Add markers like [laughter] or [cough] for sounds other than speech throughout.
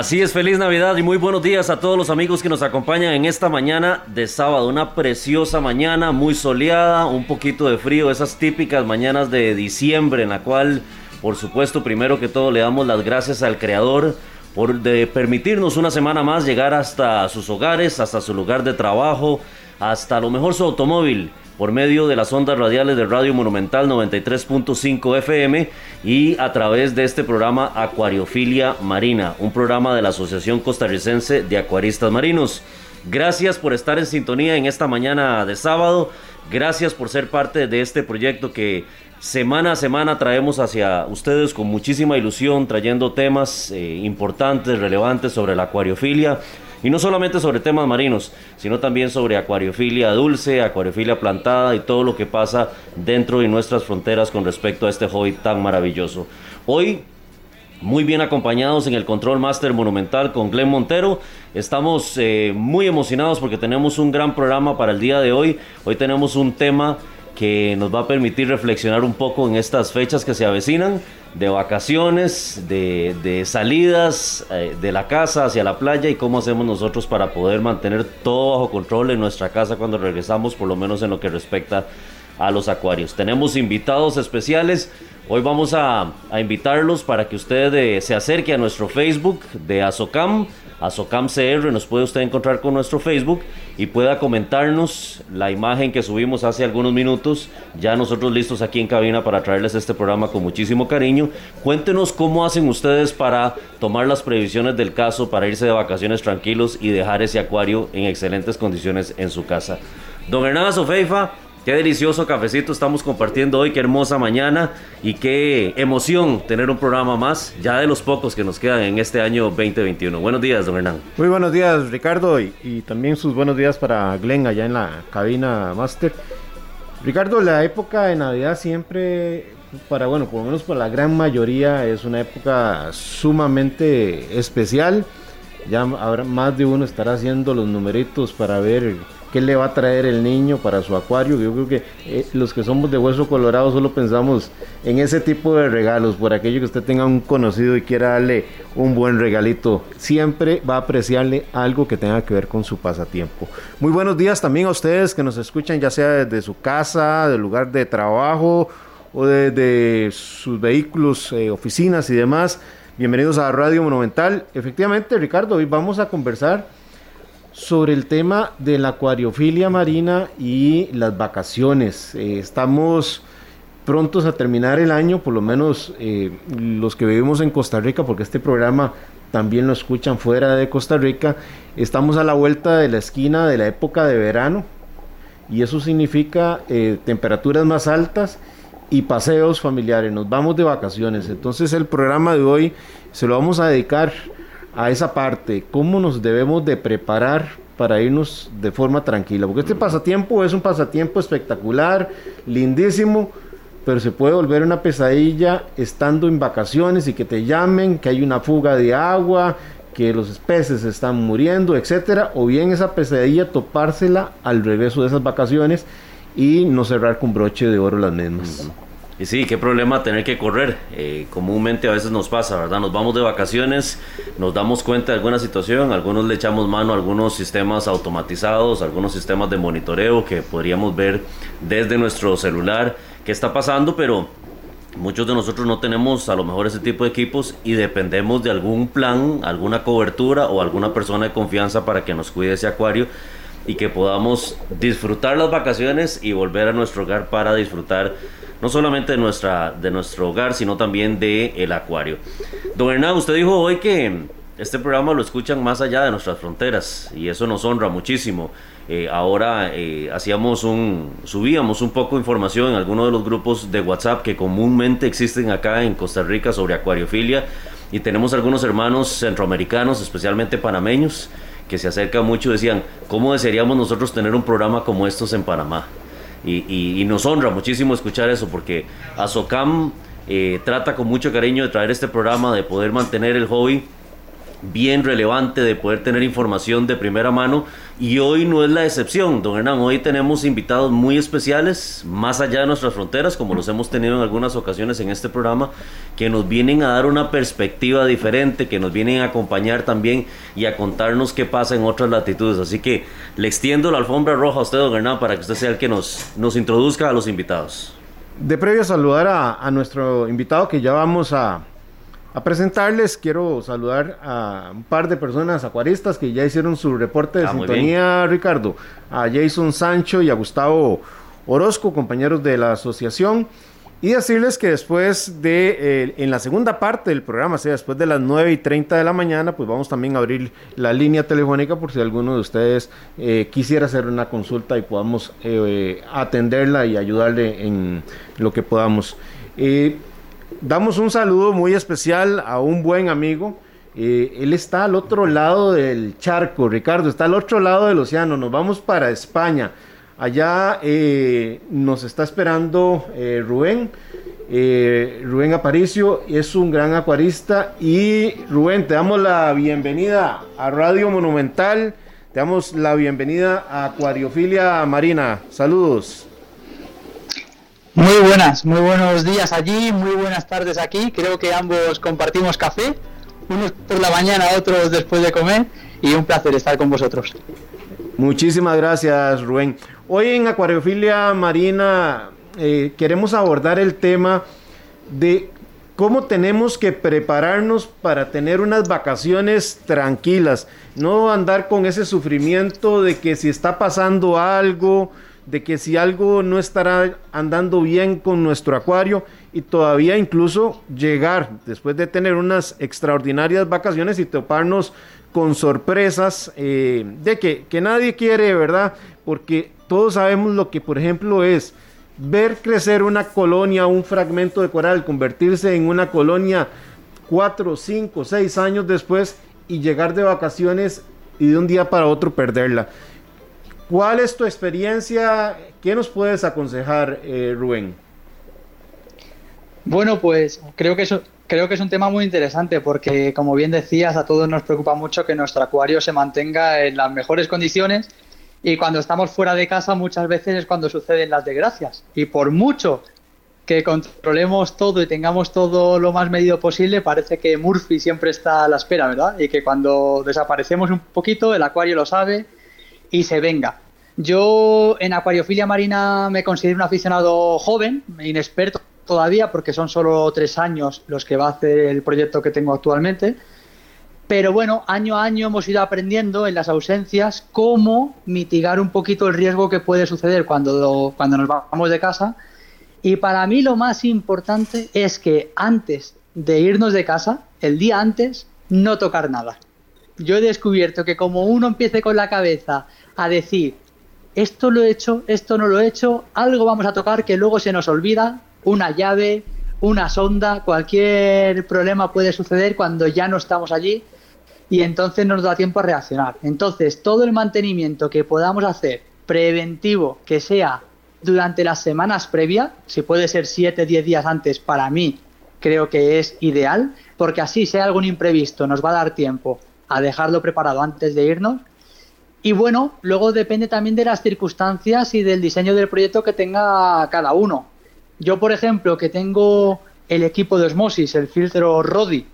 Así es, feliz Navidad y muy buenos días a todos los amigos que nos acompañan en esta mañana de sábado. Una preciosa mañana, muy soleada, un poquito de frío, esas típicas mañanas de diciembre en la cual, por supuesto, primero que todo le damos las gracias al Creador por de permitirnos una semana más llegar hasta sus hogares, hasta su lugar de trabajo, hasta lo mejor su automóvil por medio de las ondas radiales de Radio Monumental 93.5 FM y a través de este programa Acuariofilia Marina, un programa de la Asociación Costarricense de Acuaristas Marinos. Gracias por estar en sintonía en esta mañana de sábado. Gracias por ser parte de este proyecto que semana a semana traemos hacia ustedes con muchísima ilusión, trayendo temas eh, importantes, relevantes sobre la acuariofilia. Y no solamente sobre temas marinos, sino también sobre acuariofilia dulce, acuariofilia plantada y todo lo que pasa dentro de nuestras fronteras con respecto a este hobby tan maravilloso. Hoy muy bien acompañados en el Control Master Monumental con Glenn Montero. Estamos eh, muy emocionados porque tenemos un gran programa para el día de hoy. Hoy tenemos un tema que nos va a permitir reflexionar un poco en estas fechas que se avecinan, de vacaciones, de, de salidas eh, de la casa hacia la playa y cómo hacemos nosotros para poder mantener todo bajo control en nuestra casa cuando regresamos, por lo menos en lo que respecta a los acuarios. Tenemos invitados especiales. Hoy vamos a, a invitarlos para que usted eh, se acerque a nuestro Facebook de Azocam, Azocam CR. Nos puede usted encontrar con nuestro Facebook y pueda comentarnos la imagen que subimos hace algunos minutos. Ya nosotros listos aquí en cabina para traerles este programa con muchísimo cariño. Cuéntenos cómo hacen ustedes para tomar las previsiones del caso, para irse de vacaciones tranquilos y dejar ese acuario en excelentes condiciones en su casa. Don Hernán Sofeifa, Qué delicioso cafecito estamos compartiendo hoy, qué hermosa mañana y qué emoción tener un programa más, ya de los pocos que nos quedan en este año 2021. Buenos días, don Hernán. Muy buenos días, Ricardo, y, también sus buenos días para Glenn allá en la cabina Master. Ricardo, la época de Navidad siempre, para bueno, por lo menos para la gran mayoría, es una época sumamente especial. Ya habrá más de uno estará haciendo los numeritos para ver qué le va a traer el niño para su acuario. Yo creo que eh, los que somos de hueso colorado solo pensamos en ese tipo de regalos, por aquello que usted tenga un conocido y quiera darle un buen regalito. Siempre va a apreciarle algo que tenga que ver con su pasatiempo. Muy buenos días también a ustedes que nos escuchan, ya sea desde su casa, del lugar de trabajo o desde sus vehículos, eh, oficinas y demás. Bienvenidos a Radio Monumental. Efectivamente, Ricardo, hoy vamos a conversar sobre el tema de la acuariofilia marina y las vacaciones. Eh, estamos prontos a terminar el año, por lo menos eh, los que vivimos en Costa Rica, porque este programa también lo escuchan fuera de Costa Rica. Estamos a la vuelta de la esquina de la época de verano y eso significa eh, temperaturas más altas y paseos familiares. Nos vamos de vacaciones. Entonces el programa de hoy se lo vamos a dedicar a esa parte, cómo nos debemos de preparar para irnos de forma tranquila, porque este pasatiempo es un pasatiempo espectacular, lindísimo, pero se puede volver una pesadilla estando en vacaciones y que te llamen, que hay una fuga de agua, que los peces están muriendo, etcétera, o bien esa pesadilla topársela al regreso de esas vacaciones y no cerrar con broche de oro las mismas. Y sí, qué problema tener que correr. Eh, comúnmente a veces nos pasa, ¿verdad? Nos vamos de vacaciones, nos damos cuenta de alguna situación, algunos le echamos mano a algunos sistemas automatizados, algunos sistemas de monitoreo que podríamos ver desde nuestro celular qué está pasando, pero muchos de nosotros no tenemos a lo mejor ese tipo de equipos y dependemos de algún plan, alguna cobertura o alguna persona de confianza para que nos cuide ese acuario y que podamos disfrutar las vacaciones y volver a nuestro hogar para disfrutar no solamente de, nuestra, de nuestro hogar, sino también del el acuario. Don Hernán, usted dijo hoy que este programa lo escuchan más allá de nuestras fronteras y eso nos honra muchísimo. Eh, ahora eh, hacíamos un, subíamos un poco de información en algunos de los grupos de WhatsApp que comúnmente existen acá en Costa Rica sobre acuariofilia y tenemos algunos hermanos centroamericanos, especialmente panameños, que se acercan mucho y decían, ¿cómo desearíamos nosotros tener un programa como estos en Panamá? Y, nos honra muchísimo escuchar eso porque Azocam eh, trata con mucho cariño de traer este programa, de poder mantener el hobby bien relevante de poder tener información de primera mano y hoy no es la excepción, don Hernán, hoy tenemos invitados muy especiales más allá de nuestras fronteras, como los hemos tenido en algunas ocasiones en este programa, que nos vienen a dar una perspectiva diferente, que nos vienen a acompañar también y a contarnos qué pasa en otras latitudes. Así que le extiendo la alfombra roja a usted, don Hernán, para que usted sea el que nos, nos introduzca a los invitados. De previo saludar a, a nuestro invitado que ya vamos a, a presentarles. Quiero saludar a un par de personas acuaristas que ya hicieron su reporte de ah, sintonía, Ricardo. A Jason Sancho y a Gustavo Orozco, compañeros de la asociación. Y decirles que después de, eh, en la segunda parte del programa, o sea, después de las 9 y 30 de la mañana, pues vamos también a abrir la línea telefónica por si alguno de ustedes eh, quisiera hacer una consulta y podamos eh, atenderla y ayudarle en lo que podamos. Damos un saludo muy especial a un buen amigo. Eh, él está al otro lado del charco, Ricardo, está al otro lado del océano. Nos vamos para España. Allá eh, nos está esperando eh, Rubén. Rubén Aparicio es un gran acuarista. Y Rubén, te damos la bienvenida a Radio Monumental. Te damos la bienvenida a Acuariofilia Marina. Saludos. Muy buenas, muy buenos días allí, muy buenas tardes aquí. Creo que ambos compartimos café, unos por la mañana, otros después de comer, y un placer estar con vosotros. Muchísimas gracias, Rubén. Hoy en Acuariofilia Marina eh, queremos abordar el tema de cómo tenemos que prepararnos para tener unas vacaciones tranquilas, no andar con ese sufrimiento de que si está pasando algo, de que si algo no estará andando bien con nuestro acuario y todavía incluso llegar después de tener unas extraordinarias vacaciones y toparnos con sorpresas eh, de que, que nadie quiere, ¿verdad? Porque todos sabemos lo que, por ejemplo, es ver crecer una colonia, un fragmento de coral, convertirse en una colonia cuatro, cinco, seis años después y llegar de vacaciones y de un día para otro perderla. ¿Cuál es tu experiencia? ¿Qué nos puedes aconsejar, eh, Rubén? Bueno, pues creo que, eso, creo que es un tema muy interesante porque, como bien decías, a todos nos preocupa mucho que nuestro acuario se mantenga en las mejores condiciones y cuando estamos fuera de casa muchas veces es cuando suceden las desgracias. Y por mucho que controlemos todo y tengamos todo lo más medido posible, parece que Murphy siempre está a la espera, ¿verdad? Y que cuando desaparecemos un poquito, el acuario lo sabe y se venga. Yo en acuariofilia marina me considero un aficionado joven, inexperto todavía, porque son solo tres años los que va a hacer el proyecto que tengo actualmente. Pero bueno, año a año hemos ido aprendiendo en las ausencias cómo mitigar un poquito el riesgo que puede suceder cuando, cuando nos vamos de casa. Y para mí lo más importante es que antes de irnos de casa, el día antes, no tocar nada. Yo he descubierto que como uno empiece con la cabeza a decir, esto lo he hecho, esto no lo he hecho, algo vamos a tocar que luego se nos olvida, una llave, una sonda, cualquier problema puede suceder cuando ya no estamos allí y entonces nos da tiempo a reaccionar. Entonces, todo el mantenimiento que podamos hacer preventivo, que sea durante las semanas previas, si puede ser 7, 10 días antes, para mí creo que es ideal, porque así hay algún imprevisto nos va a dar tiempo a dejarlo preparado antes de irnos y bueno, luego depende también de las circunstancias y del diseño del proyecto que tenga cada uno. Yo, por ejemplo, que tengo el equipo de osmosis, el filtro Rodi,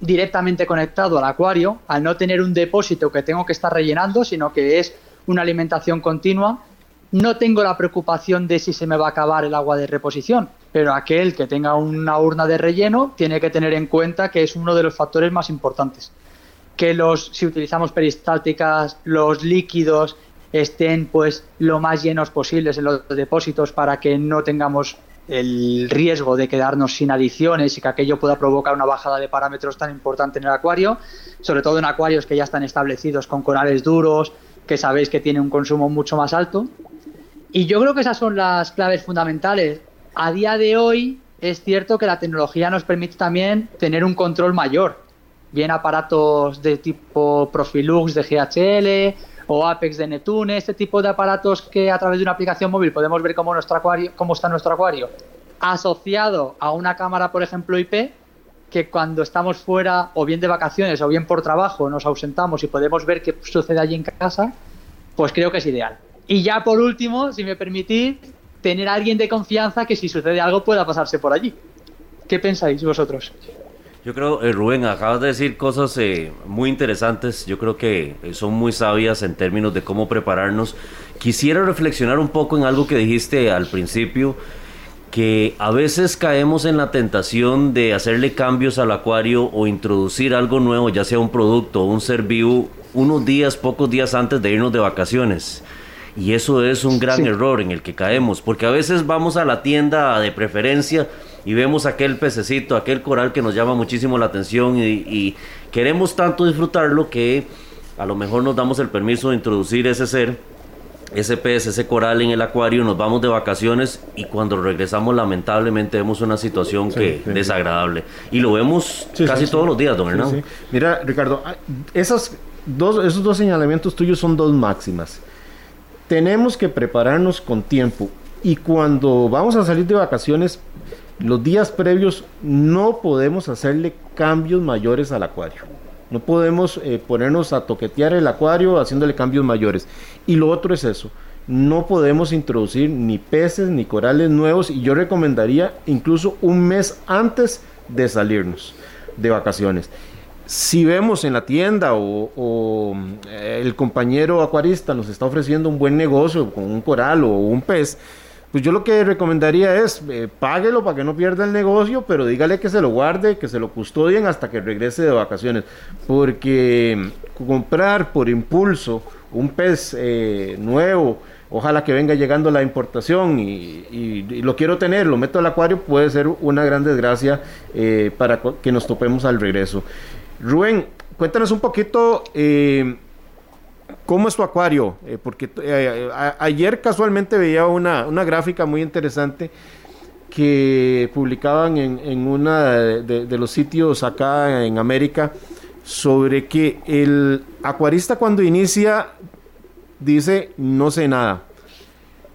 directamente conectado al acuario, al no tener un depósito que tengo que estar rellenando, sino que es una alimentación continua, no tengo la preocupación de si se me va a acabar el agua de reposición, pero aquel que tenga una urna de relleno tiene que tener en cuenta que es uno de los factores más importantes. Que los, si utilizamos peristálticas, los líquidos estén pues lo más llenos posibles en los depósitos para que no tengamos el riesgo de quedarnos sin adiciones y que aquello pueda provocar una bajada de parámetros tan importante en el acuario, sobre todo en acuarios que ya están establecidos con corales duros, que sabéis que tienen un consumo mucho más alto. Y yo creo que esas son las claves fundamentales. A día de hoy es cierto que la tecnología nos permite también tener un control mayor, bien aparatos de tipo Profilux de GHL o Apex de Netune, este tipo de aparatos que a través de una aplicación móvil podemos ver cómo, nuestro acuario, cómo está nuestro acuario, asociado a una cámara, por ejemplo, IP, que cuando estamos fuera o bien de vacaciones o bien por trabajo nos ausentamos y podemos ver qué sucede allí en casa, pues creo que es ideal. Y ya por último, si me permitís, tener a alguien de confianza que si sucede algo pueda pasarse por allí. ¿Qué pensáis vosotros? Yo creo, eh, Rubén, acabas de decir cosas eh, muy interesantes, yo creo que eh, son muy sabias en términos de cómo prepararnos. Quisiera reflexionar un poco en algo que dijiste al principio, que a veces caemos en la tentación de hacerle cambios al acuario o introducir algo nuevo, ya sea un producto o un ser vivo, unos días, pocos días antes de irnos de vacaciones. Y eso es un gran error en el que caemos, porque a veces vamos a la tienda de preferencia y vemos aquel pececito, aquel coral que nos llama muchísimo la atención y, queremos tanto disfrutarlo que a lo mejor nos damos el permiso de introducir ese ser, ese pez, ese coral en el acuario, nos vamos de vacaciones y cuando regresamos lamentablemente vemos una situación que desagradable. Y lo vemos casi todos los días, don Hernán. Mira, Ricardo, ah, esos dos, esos dos señalamientos tuyos son dos máximas. Tenemos que prepararnos con tiempo y cuando vamos a salir de vacaciones los días previos no podemos hacerle cambios mayores al acuario. No podemos eh, ponernos a toquetear el acuario haciéndole cambios mayores. Y lo otro es eso. No podemos introducir ni peces ni corales nuevos y yo recomendaría incluso un mes antes de salirnos de vacaciones. Si vemos en la tienda o, eh, el compañero acuarista nos está ofreciendo un buen negocio con un coral o un pez, pues yo lo que recomendaría es eh, páguelo para que no pierda el negocio, pero dígale que se lo guarde, que se lo custodien hasta que regrese de vacaciones. Porque comprar por impulso un pez eh, nuevo, ojalá que venga llegando la importación y, lo quiero tener, lo meto al acuario, puede ser una gran desgracia eh, para que nos topemos al regreso. Rubén, cuéntanos un poquito ¿Cómo es tu acuario? Eh, porque eh, ayer casualmente veía una, gráfica muy interesante que publicaban en, en uno de, de, los sitios acá en América sobre que el acuarista cuando inicia dice no sé nada.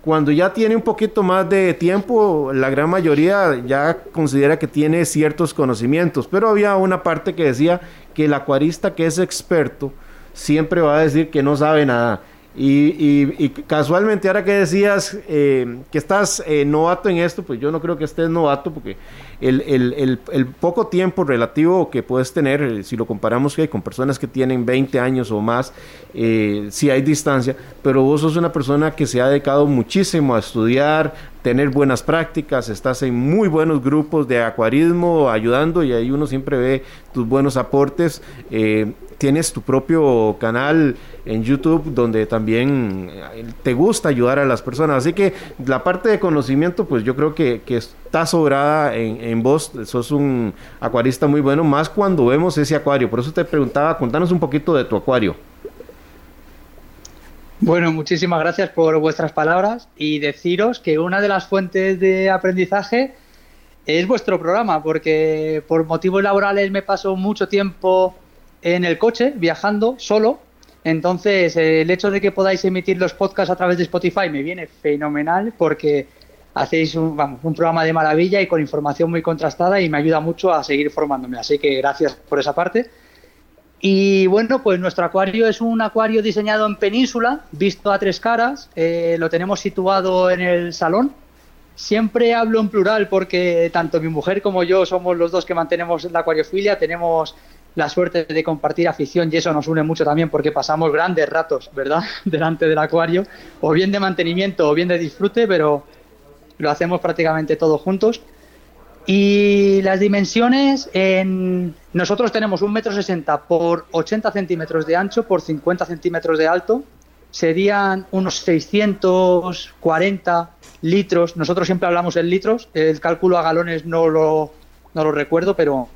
Cuando ya tiene un poquito más de tiempo, la gran mayoría ya considera que tiene ciertos conocimientos, pero había una parte que decía que el acuarista que es experto, siempre va a decir que no sabe nada. Y, casualmente ahora que decías eh, que estás eh, novato en esto, pues yo no creo que estés novato porque el, poco tiempo relativo que puedes tener, eh, si lo comparamos con personas que tienen 20 años o más, eh, sí hay distancia, pero vos sos una persona que se ha dedicado muchísimo a estudiar, tener buenas prácticas, estás en muy buenos grupos de acuarismo ayudando y ahí uno siempre ve tus buenos aportes tienes tu propio canal en YouTube donde también eh, te gusta ayudar a las personas. Así que la parte de conocimiento, pues yo creo que, está sobrada en, en, vos. Sos un acuarista muy bueno, más cuando vemos ese acuario. Por eso te preguntaba, contanos un poquito de tu acuario. Bueno, muchísimas gracias por vuestras palabras y deciros que una de las fuentes de aprendizaje es vuestro programa, porque por motivos laborales me paso mucho tiempo en el coche, viajando solo. Entonces, el hecho de que podáis emitir los podcasts a través de Spotify me viene fenomenal porque hacéis un, vamos, un programa de maravilla y con información muy contrastada y me ayuda mucho a seguir formándome. Así que gracias por esa parte. Y bueno, pues nuestro acuario es un acuario diseñado en península, visto a tres caras. Eh, lo tenemos situado en el salón. Siempre hablo en plural porque tanto mi mujer como yo somos los dos que mantenemos la acuariofilia. Tenemos la suerte de compartir afición y eso nos une mucho también porque pasamos grandes ratos, ¿verdad? [laughs] Delante del acuario, o bien de mantenimiento o bien de disfrute, pero lo hacemos prácticamente todos juntos. Y las dimensiones, en... nosotros tenemos un metro sesenta por 80 centímetros de ancho por 50 centímetros de alto, serían unos 640 litros. Nosotros siempre hablamos en litros, el cálculo a galones no lo, no lo recuerdo, pero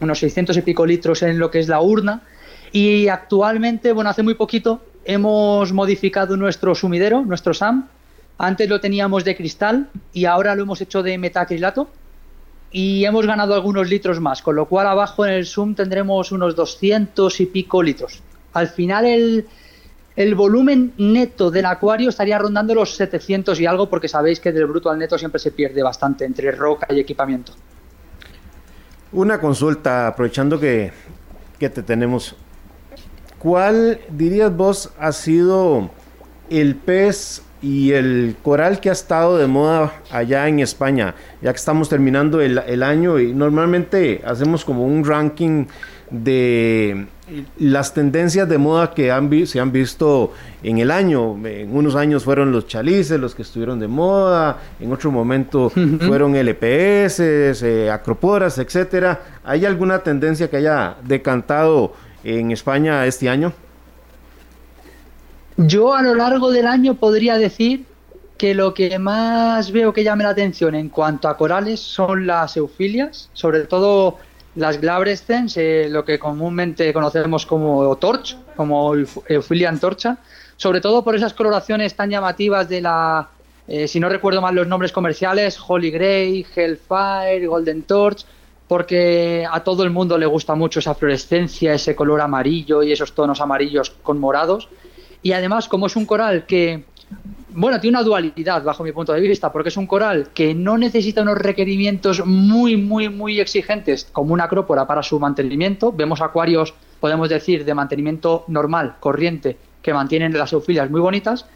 unos 600 y pico litros en lo que es la urna. Y actualmente, bueno, hace muy poquito hemos modificado nuestro sumidero, nuestro SAM. Antes lo teníamos de cristal y ahora lo hemos hecho de metacrilato y hemos ganado algunos litros más, con lo cual abajo en el SUM tendremos unos 200 y pico litros. Al final el, el volumen neto del acuario estaría rondando los 700 y algo porque sabéis que del bruto al neto siempre se pierde bastante entre roca y equipamiento. Una consulta, aprovechando que, que te tenemos. ¿Cuál dirías vos ha sido el pez y el coral que ha estado de moda allá en España? Ya que estamos terminando el, el año y normalmente hacemos como un ranking de las tendencias de moda que han se han visto en el año. En unos años fueron los chalices los que estuvieron de moda, en otro momento [laughs] fueron LPS, eh, acroporas, etcétera. ¿Hay alguna tendencia que haya decantado en España este año? Yo a lo largo del año podría decir que lo que más veo que llame la atención en cuanto a corales son las eufilias, sobre todo las glabrescens, eh, lo que comúnmente conocemos como torch, como Euphilia antorcha, sobre todo por esas coloraciones tan llamativas de la, eh, si no recuerdo mal los nombres comerciales, Holy Grey, Hellfire, Golden Torch, porque a todo el mundo le gusta mucho esa fluorescencia, ese color amarillo y esos tonos amarillos con morados. Y además, como es un coral que bueno, tiene una dualidad bajo mi punto de vista, porque es un coral que no necesita unos requerimientos muy, muy, muy exigentes como una acrópora para su mantenimiento. Vemos acuarios, podemos decir, de mantenimiento normal, corriente, que mantienen las eufilias muy bonitas,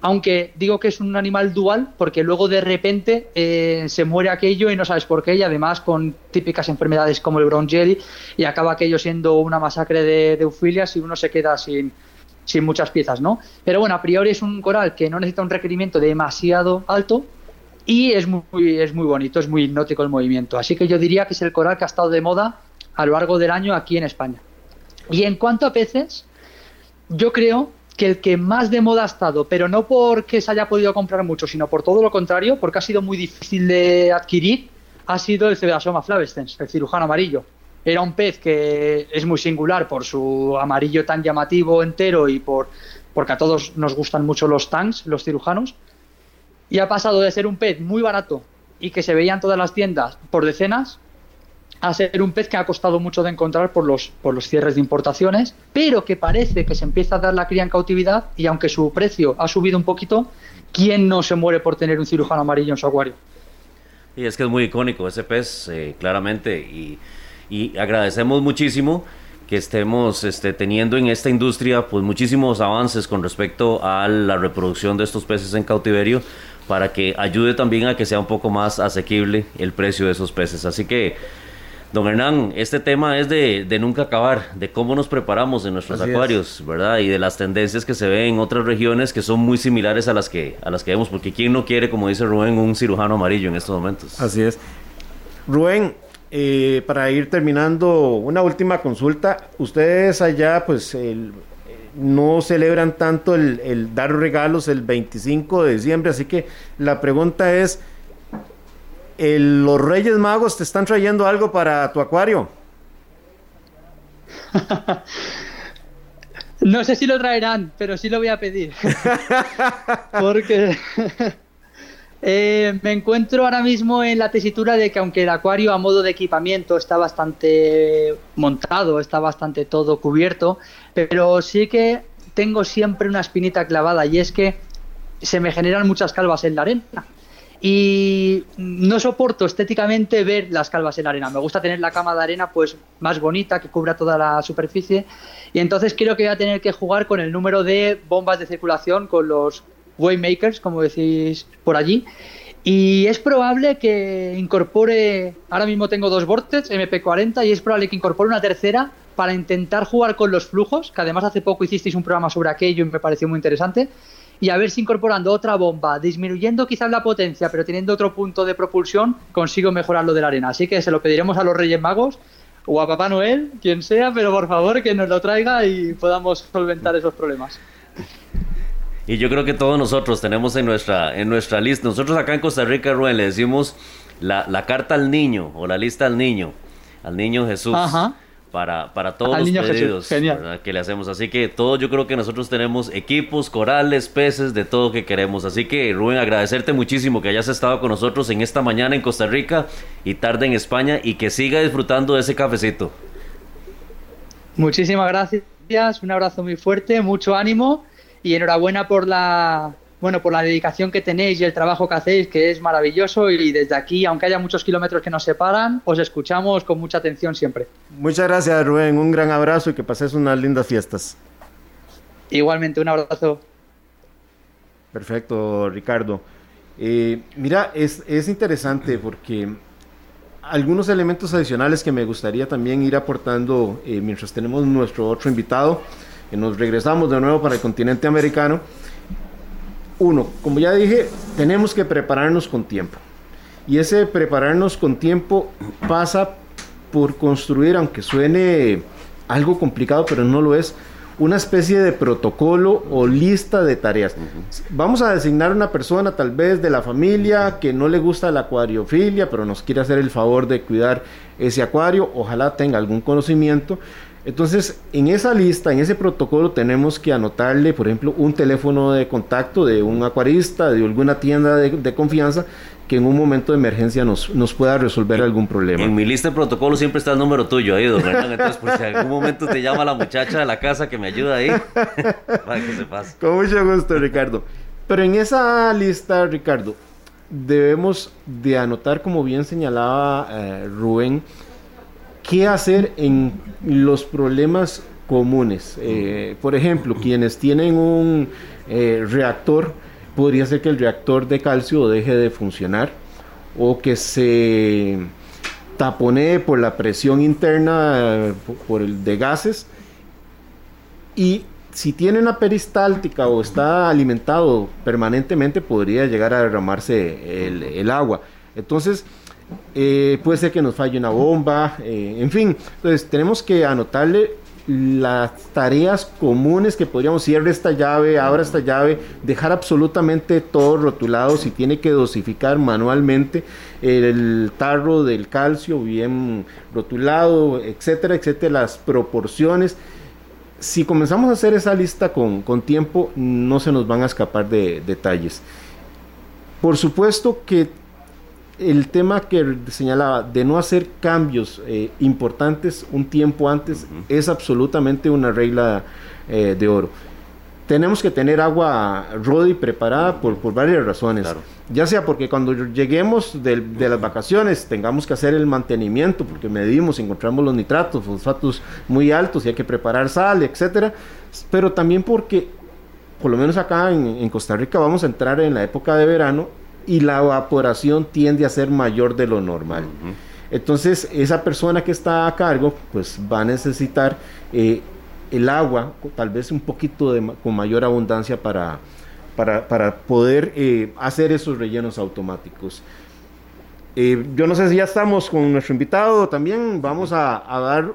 aunque digo que es un animal dual porque luego de repente eh, se muere aquello y no sabes por qué y además con típicas enfermedades como el brown jelly y acaba aquello siendo una masacre de, de eufilias y uno se queda sin, sin muchas piezas, ¿no? Pero bueno, a priori es un coral que no necesita un requerimiento demasiado alto y es muy, es muy bonito, es muy hipnótico el movimiento. Así que yo diría que es el coral que ha estado de moda a lo largo del año aquí en España. Y en cuanto a peces, yo creo que el que más de moda ha estado, pero no porque se haya podido comprar mucho, sino por todo lo contrario, porque ha sido muy difícil de adquirir, ha sido el Cebasoma flavescens, el cirujano amarillo. Era un pez que es muy singular por su amarillo tan llamativo entero y por porque a todos nos gustan mucho los tanks, los cirujanos. Y ha pasado de ser un pez muy barato y que se veía en todas las tiendas por decenas a ser un pez que ha costado mucho de encontrar por los, por los cierres de importaciones, pero que parece que se empieza a dar la cría en cautividad y aunque su precio ha subido un poquito, ¿quién no se muere por tener un cirujano amarillo en su acuario? Y es que es muy icónico ese pez, eh, claramente, y y agradecemos muchísimo que estemos este, teniendo en esta industria pues muchísimos avances con respecto a la reproducción de estos peces en cautiverio para que ayude también a que sea un poco más asequible el precio de esos peces. Así que, don Hernán, este tema es de, de nunca acabar, de cómo nos preparamos en nuestros acuarios, ¿verdad? Y de las tendencias que se ven en otras regiones que son muy similares a las que, a las que vemos, porque ¿quién no quiere, como dice Rubén, un cirujano amarillo en estos momentos? Así es. Rubén, eh, para ir terminando, una última consulta. Ustedes allá, pues, no celebran tanto el, dar regalos el 25 de diciembre, así que la pregunta es, ¿los Reyes Magos te están trayendo algo para tu acuario? [laughs] no sé si lo traerán, pero sí lo voy a pedir. [laughs] Porque eh, me encuentro ahora mismo en la tesitura de que aunque el acuario a modo de equipamiento está bastante montado, está bastante todo cubierto, pero sí que tengo siempre una espinita clavada y es que se me generan muchas calvas en la arena. Y no soporto estéticamente ver las calvas en la arena. Me gusta tener la cama de arena pues más bonita, que cubra toda la superficie. Y entonces creo que voy a tener que jugar con el número de bombas de circulación, con los Waymakers, como decís por allí. Y es probable que incorpore, ahora mismo tengo dos Vortex MP40 y es probable que incorpore una tercera para intentar jugar con los flujos, que además hace poco hicisteis un programa sobre aquello y me pareció muy interesante, y a ver si incorporando otra bomba, disminuyendo quizás la potencia, pero teniendo otro punto de propulsión, consigo mejorar lo de la arena. Así que se lo pediremos a los Reyes Magos o a Papá Noel, quien sea, pero por favor que nos lo traiga y podamos solventar esos problemas. Y yo creo que todos nosotros tenemos en nuestra, en nuestra lista, nosotros acá en Costa Rica, Rubén, le decimos la, la carta al niño o la lista al niño, al niño Jesús. Ajá. Para, para todos Al los pedidos que le hacemos. Así que todos yo creo que nosotros tenemos equipos, corales, peces, de todo que queremos. Así que Rubén, agradecerte muchísimo que hayas estado con nosotros en esta mañana en Costa Rica y tarde en España y que siga disfrutando de ese cafecito. Muchísimas gracias, un abrazo muy fuerte, mucho ánimo y enhorabuena por la bueno por la dedicación que tenéis y el trabajo que hacéis, que es maravilloso y desde aquí, aunque haya muchos kilómetros que nos separan, os escuchamos con mucha atención siempre. Muchas gracias, Rubén. Un gran abrazo y que pases unas lindas fiestas. Igualmente, un abrazo. Perfecto, Ricardo. Eh, mira, es, es interesante porque algunos elementos adicionales que me gustaría también ir aportando eh, mientras tenemos nuestro otro invitado, que nos regresamos de nuevo para el continente americano. Uno, como ya dije, tenemos que prepararnos con tiempo. Y ese prepararnos con tiempo pasa por construir, aunque suene algo complicado, pero no lo es, una especie de protocolo o lista de tareas. Vamos a designar una persona tal vez de la familia que no le gusta la acuariofilia, pero nos quiere hacer el favor de cuidar ese acuario, ojalá tenga algún conocimiento. Entonces, en esa lista, en ese protocolo, tenemos que anotarle, por ejemplo, un teléfono de contacto de un acuarista, de alguna tienda de, de confianza, que en un momento de emergencia nos, nos pueda resolver algún problema. En mi lista de protocolo siempre está el número tuyo ahí, don Hernán. Entonces, por si en algún momento te llama la muchacha de la casa que me ayuda ahí, [laughs] para que se pase. Con mucho gusto, Ricardo. Pero en esa lista, Ricardo, debemos de anotar, como bien señalaba eh, Rubén, qué hacer en los problemas comunes. Eh, por ejemplo, quienes tienen un eh, reactor, podría ser que el reactor de calcio deje de funcionar o que se taponee por la presión interna por- el de gases y si tiene una peristáltica o está alimentado permanentemente podría llegar a derramarse el agua entonces eh, puede ser que nos falle una bomba eh, en fin entonces tenemos que anotarle las tareas comunes que podríamos cierre esta llave, abra esta llave, dejar absolutamente todo rotulado, si tiene que dosificar manualmente el tarro del calcio bien rotulado, etcétera, etcétera, las proporciones. Si comenzamos a hacer esa lista con, con tiempo, no se nos van a escapar de detalles. Por supuesto que el tema que señalaba de no hacer cambios eh, importantes un tiempo antes es absolutamente una regla eh, de oro. Tenemos que tener agua y preparada por, por varias razones. Claro. Ya sea porque cuando lleguemos de, las vacaciones tengamos que hacer el mantenimiento, porque medimos, encontramos los nitratos, fosfatos muy altos y hay que preparar sal, etcétera. Pero también porque, por lo menos acá en, en Costa Rica, vamos a entrar en la época de verano y la evaporación tiende a ser mayor de lo normal. Entonces, esa persona que está a cargo, pues va a necesitar eh, el agua, tal vez un poquito de, con mayor abundancia para, para, para poder eh, hacer esos rellenos automáticos. Eh, yo no sé si ya estamos con nuestro invitado también. Vamos a, a dar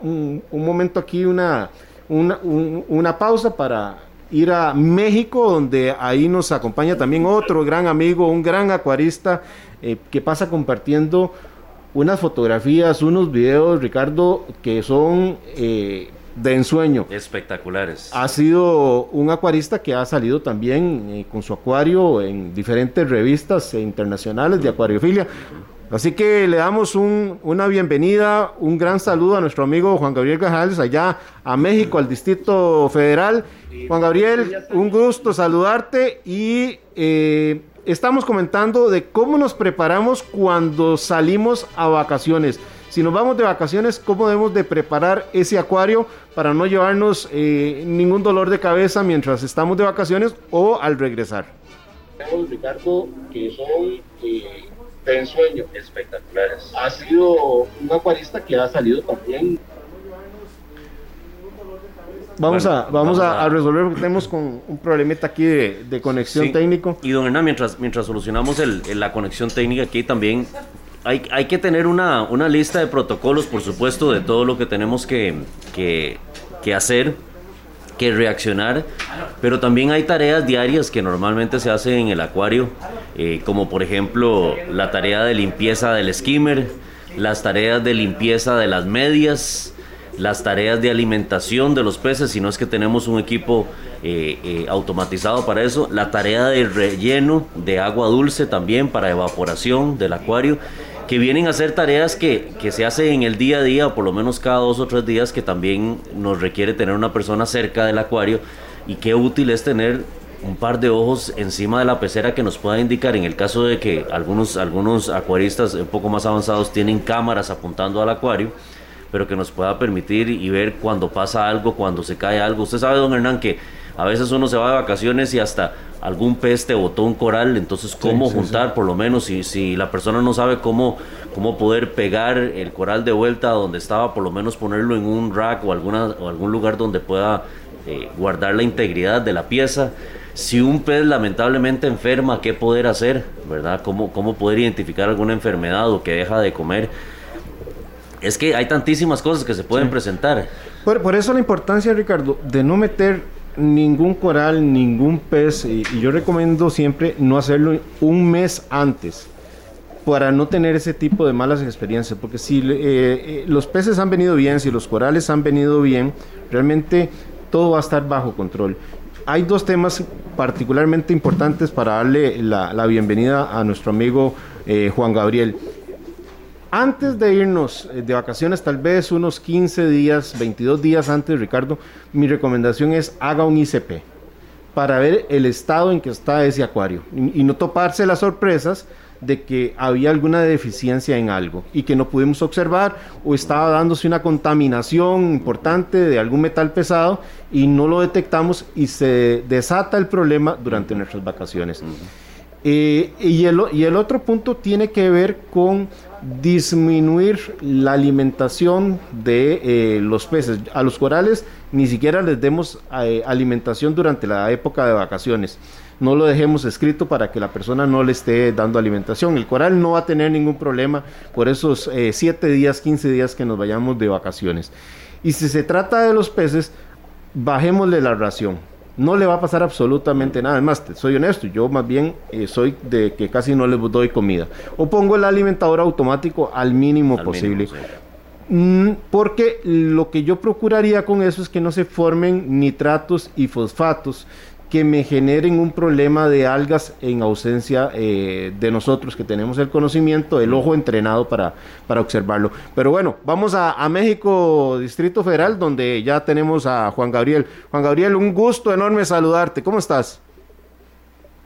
un, un momento aquí, una, una, un- una pausa para ir a México, donde ahí nos acompaña también otro gran amigo, un gran acuarista eh, que pasa compartiendo unas fotografías, unos videos, Ricardo, que son eh, de ensueño. Espectaculares. Ha sido un acuarista que ha salido también eh, con su acuario en diferentes revistas internacionales de acuariofilia. Así que le damos un- una bienvenida, un gran saludo a nuestro amigo Juan Gabriel Gajales allá a México, al Distrito Federal. Juan Gabriel, un gusto saludarte y eh, estamos comentando de cómo nos preparamos cuando salimos a vacaciones. Si nos vamos de vacaciones, ¿cómo debemos de preparar ese acuario para no llevarnos eh, ningún dolor de cabeza mientras estamos de vacaciones o al regresar? Ricardo, que son eh, de ensueño, espectaculares. Ha sido un acuarista que ha salido también Vamos, Bueno, a, vamos, vamos a, resolver porque tenemos con un problemita aquí de, de conexión Sí. técnico. Y don Hernán, mientras, mientras solucionamos el- el- la conexión técnica aquí también, hay, hay que tener una, una lista de protocolos, por supuesto, de todo lo que tenemos que, que, que hacer, que reaccionar, pero también hay tareas diarias que normalmente se hacen en el acuario, eh, como por ejemplo la tarea de limpieza del skimmer, las tareas de limpieza de las medias, las tareas de alimentación de los peces, si no es que tenemos un equipo eh, eh, automatizado para eso, la tarea de relleno de agua dulce también para evaporación del acuario, que vienen a ser tareas que, que se hacen en el día a día, o por lo menos cada dos o tres días, que también nos requiere tener una persona cerca del acuario, y qué útil es tener un par de ojos encima de la pecera que nos pueda indicar en el caso de que algunos, algunos acuaristas un poco más avanzados tienen cámaras apuntando al acuario, pero que nos pueda permitir y ver cuando pasa algo, cuando se cae algo. Usted sabe, don Hernán, que a veces uno se va de vacaciones y hasta algún pez te botó un coral, entonces cómo sí, juntar, por lo menos, si, si la persona no sabe cómo, cómo poder pegar el coral de vuelta a donde estaba, por lo menos ponerlo en un rack o, alguna, o algún lugar donde pueda eh, guardar la integridad de la pieza. Si un pez lamentablemente enferma, ¿qué poder hacer? ¿Verdad? ¿Cómo, cómo poder identificar alguna enfermedad o que deja de comer? Es que hay tantísimas cosas que se pueden presentar. Por, por eso la importancia, Ricardo, de no meter ningún coral, ningún pez, y, y yo recomiendo siempre no hacerlo un mes antes para no tener ese tipo de malas experiencias, porque si eh, eh, los peces han venido bien, si los corales han venido bien, realmente todo va a estar bajo control. Hay dos temas particularmente importantes para darle la, la bienvenida a nuestro amigo eh, Juan Gabriel. Antes de irnos eh, de vacaciones, tal vez unos 15 días, 22 días antes, Ricardo, mi recomendación es haga un ICP para ver el estado en que está ese acuario y, y no toparse las sorpresas de que había alguna deficiencia en algo y que no pudimos observar o estaba dándose una contaminación importante de algún metal pesado y no lo detectamos y se desata el problema durante nuestras vacaciones. Eh, y, el, o- y el otro punto tiene que ver con disminuir la alimentación de eh, los peces. A los corales ni siquiera les demos eh, alimentación durante la época de vacaciones. No lo dejemos escrito para que la persona no le esté dando alimentación. El coral no va a tener ningún problema por esos 7 días, 15 días que nos vayamos de vacaciones. Y si se trata de los peces, bajémosle la ración. No le va a pasar absolutamente nada. Además, te- soy honesto, yo más bien eh, soy de que casi no les doy comida. O pongo el alimentador automático al mínimo Al posible. mínimo, sí. Mm, porque lo que yo procuraría con eso es que no se formen nitratos y fosfatos que me generen un problema de algas en ausencia eh, de nosotros que tenemos el conocimiento, el ojo entrenado para, para observarlo. Pero bueno, vamos a, México, Distrito Federal, donde ya tenemos a Juan Gabriel. Juan Gabriel, un gusto enorme saludarte. ¿Cómo estás?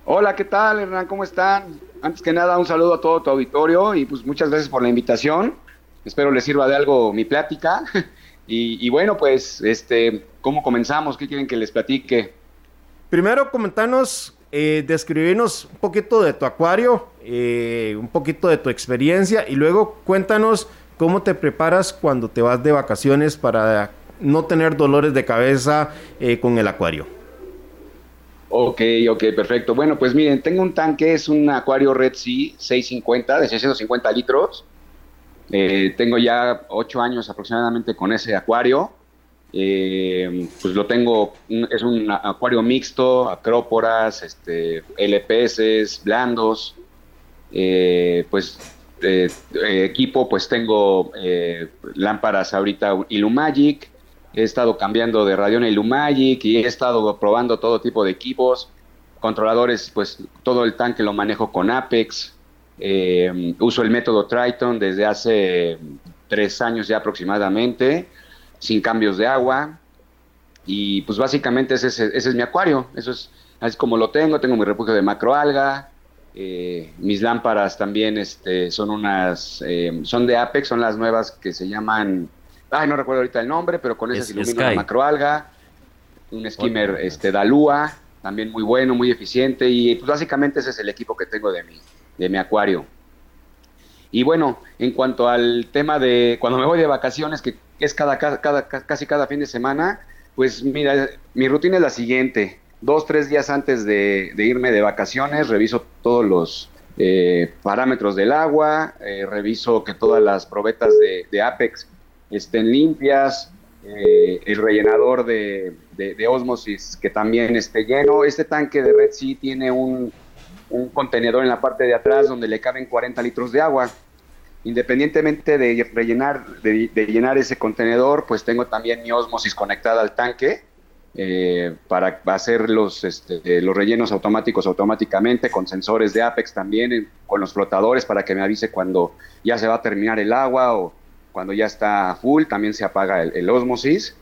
Hola, ¿qué tal, Hernán? ¿Cómo están? Antes que nada, un saludo a todo tu auditorio y pues muchas gracias por la invitación. Espero les sirva de algo mi plática. [laughs] Y, y bueno, pues, este, ¿cómo comenzamos? ¿Qué quieren que les platique? Primero, comentarnos, eh, describirnos un poquito de tu acuario, eh, un poquito de tu experiencia y luego cuéntanos cómo te preparas cuando te vas de vacaciones para no tener dolores de cabeza eh, con el acuario. Ok, ok, perfecto. Bueno, pues miren, tengo un tanque, es un acuario Red Sea 650 de 650 litros. Eh, tengo ya ocho años aproximadamente con ese acuario. Eh, pues lo tengo, es un acuario mixto, acróporas, este, LPS, blandos. Eh, pues eh, equipo, pues tengo eh, lámparas ahorita Illumagic. He estado cambiando de Radeon a Illumagic y he estado probando todo tipo de equipos. Controladores, pues todo el tanque lo manejo con Apex. Uso el método Triton desde hace tres años ya aproximadamente, sin cambios de agua. Y pues básicamente ese, es- ese es mi acuario. Eso es, así es como lo tengo. Tengo mi refugio de macroalga. Eh, mis lámparas también este, son unas, eh, son de Apex, son las nuevas que se llaman, ay, no recuerdo ahorita el nombre, pero con esas Es- ilumino la macroalga. Un skimmer este, Dalúa. también muy bueno, muy eficiente y pues básicamente ese es el equipo que tengo de mi, de mi acuario. Y bueno, en cuanto al tema de cuando me voy de vacaciones, que es cada, cada, casi cada fin de semana, pues mira, mi rutina es la siguiente. Dos, tres días antes de, irme de vacaciones, reviso todos los eh, parámetros del agua, eh, reviso que todas las probetas de, Apex estén limpias, eh, el rellenador de, de, osmosis que también esté lleno. Este tanque de Red Sea tiene un, un contenedor en la parte de atrás donde le caben 40 litros de agua. Independientemente de rellenar, de, llenar ese contenedor, pues tengo también mi osmosis conectada al tanque eh, para hacer los, este, los rellenos automáticos automáticamente, con sensores de Apex también, con los flotadores para que me avise cuando ya se va a terminar el agua o cuando ya está full, también se apaga el, el osmosis.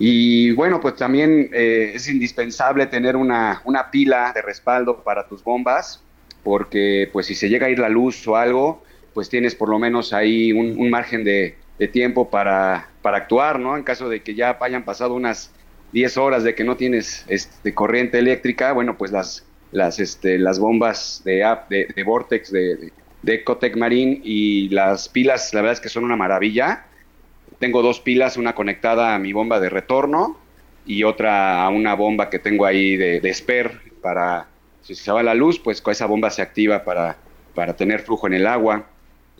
Y bueno, pues también eh, es indispensable tener una, una, pila de respaldo para tus bombas, porque pues si se llega a ir la luz o algo, pues tienes por lo menos ahí un, margen de, tiempo para, para, actuar, ¿no? En caso de que ya hayan pasado unas 10 horas de que no tienes este, corriente eléctrica, bueno, pues las, las, este, las bombas de, de, de Vortex, de, de Ecotec Marine y las pilas, la verdad es que son una maravilla tengo dos pilas, una conectada a mi bomba de retorno y otra a una bomba que tengo ahí de, de spare para, si se va la luz, pues con esa bomba se activa para, para tener flujo en el agua.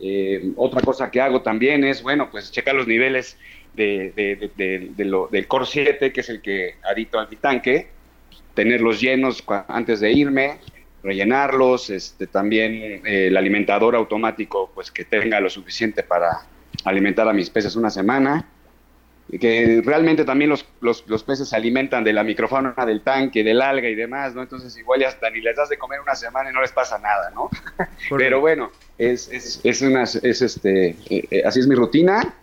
Eh, otra cosa que hago también es, bueno, pues checar los niveles de, de, lo, del Core 7, que es el que adito a mi tanque, tenerlos llenos antes de irme, rellenarlos, este, también eh, el alimentador automático, pues que tenga lo suficiente para, alimentar a mis peces una semana, y que realmente también los, los, peces se alimentan de la microfauna del tanque, del alga y demás, ¿no? Entonces igual ya hasta ni les das de comer una semana y no les pasa nada, ¿no? [laughs] Pero bueno, es, es, es, una, es este, eh, eh, así es mi rutina.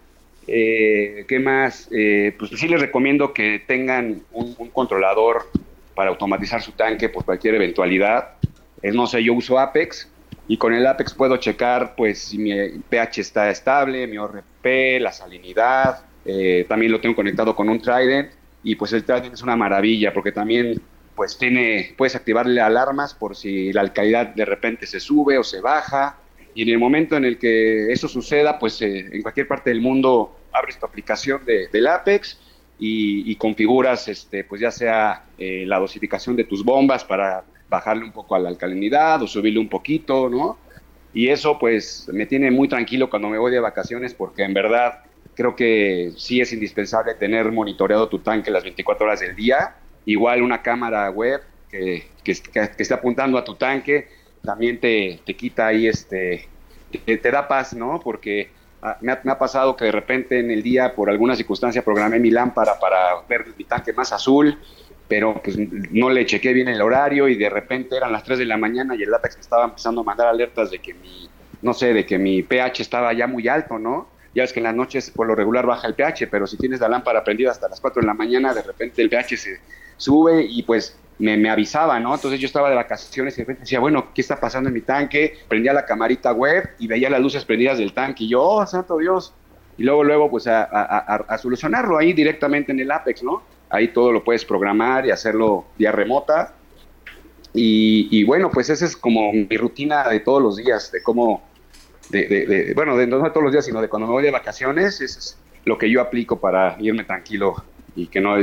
Eh, ¿Qué más? pues sí les recomiendo que tengan un, controlador para automatizar su tanque por cualquier eventualidad. No sé, yo uso Apex, y con el Apex puedo checar pues si mi pH está estable, mi ORP, la salinidad, eh, también lo tengo conectado con un Trident y pues el Trident es una maravilla porque también pues tiene, puedes activarle alarmas por si la alcalidad de repente se sube o se baja y en el momento en el que eso suceda pues eh, en cualquier parte del mundo abres tu aplicación de, del Apex y, configuras este pues ya sea eh, la dosificación de tus bombas para bajarle un poco a la alcalinidad o subirle un poquito, ¿no? Y eso pues me tiene muy tranquilo cuando me voy de vacaciones porque en verdad creo que sí es indispensable tener monitoreado tu tanque las 24 horas del día. Igual una cámara web que, que, esté apuntando a tu tanque también te, te quita ahí, este, te, da paz, ¿no? Porque ah, me ha, pasado que de repente en el día, por alguna circunstancia, programé mi lámpara para ver mi tanque más azul pero pues no le chequé bien el horario y de repente eran las 3 de la mañana y el Apex me estaba empezando a mandar alertas de que mi, no sé, de que mi pH estaba ya muy alto, ¿no? Ya es que en las noches por lo regular baja el pH, pero si tienes la lámpara prendida hasta las 4 de la mañana, de repente el pH se sube y pues me, me, avisaba, ¿no? Entonces yo estaba de vacaciones y de repente decía, bueno, ¿qué está pasando en mi tanque? Prendía la camarita web y veía las luces prendidas del tanque y yo, oh, santo Dios. Y luego, luego, pues a, a, solucionarlo ahí directamente en el Apex, ¿no? Ahí todo lo puedes programar y hacerlo vía remota. Y, bueno, pues esa es como mi rutina de todos los días, de cómo, de, bueno, de, no de todos los días, sino de cuando me voy de vacaciones, eso es lo que yo aplico para irme tranquilo y que no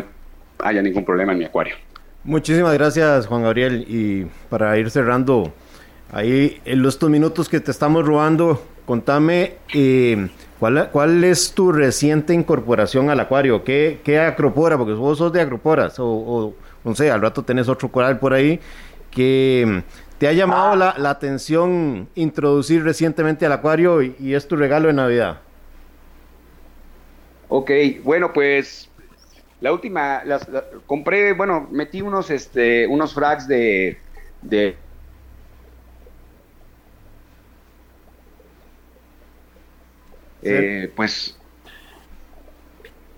haya ningún problema en mi acuario. Muchísimas gracias, Juan Gabriel. Y para ir cerrando, ahí en estos minutos que te estamos robando, contame eh, ¿Cuál, es tu reciente incorporación al acuario? ¿Qué, qué acropora? Porque vos sos de acroporas, o, no sé, al rato tenés otro coral por ahí que mm, te ha llamado la, atención introducir recientemente al acuario y, es tu regalo de Navidad. Ok, bueno, pues la última, compré, bueno, metí unos, este, unos frags de, de Eh, pues...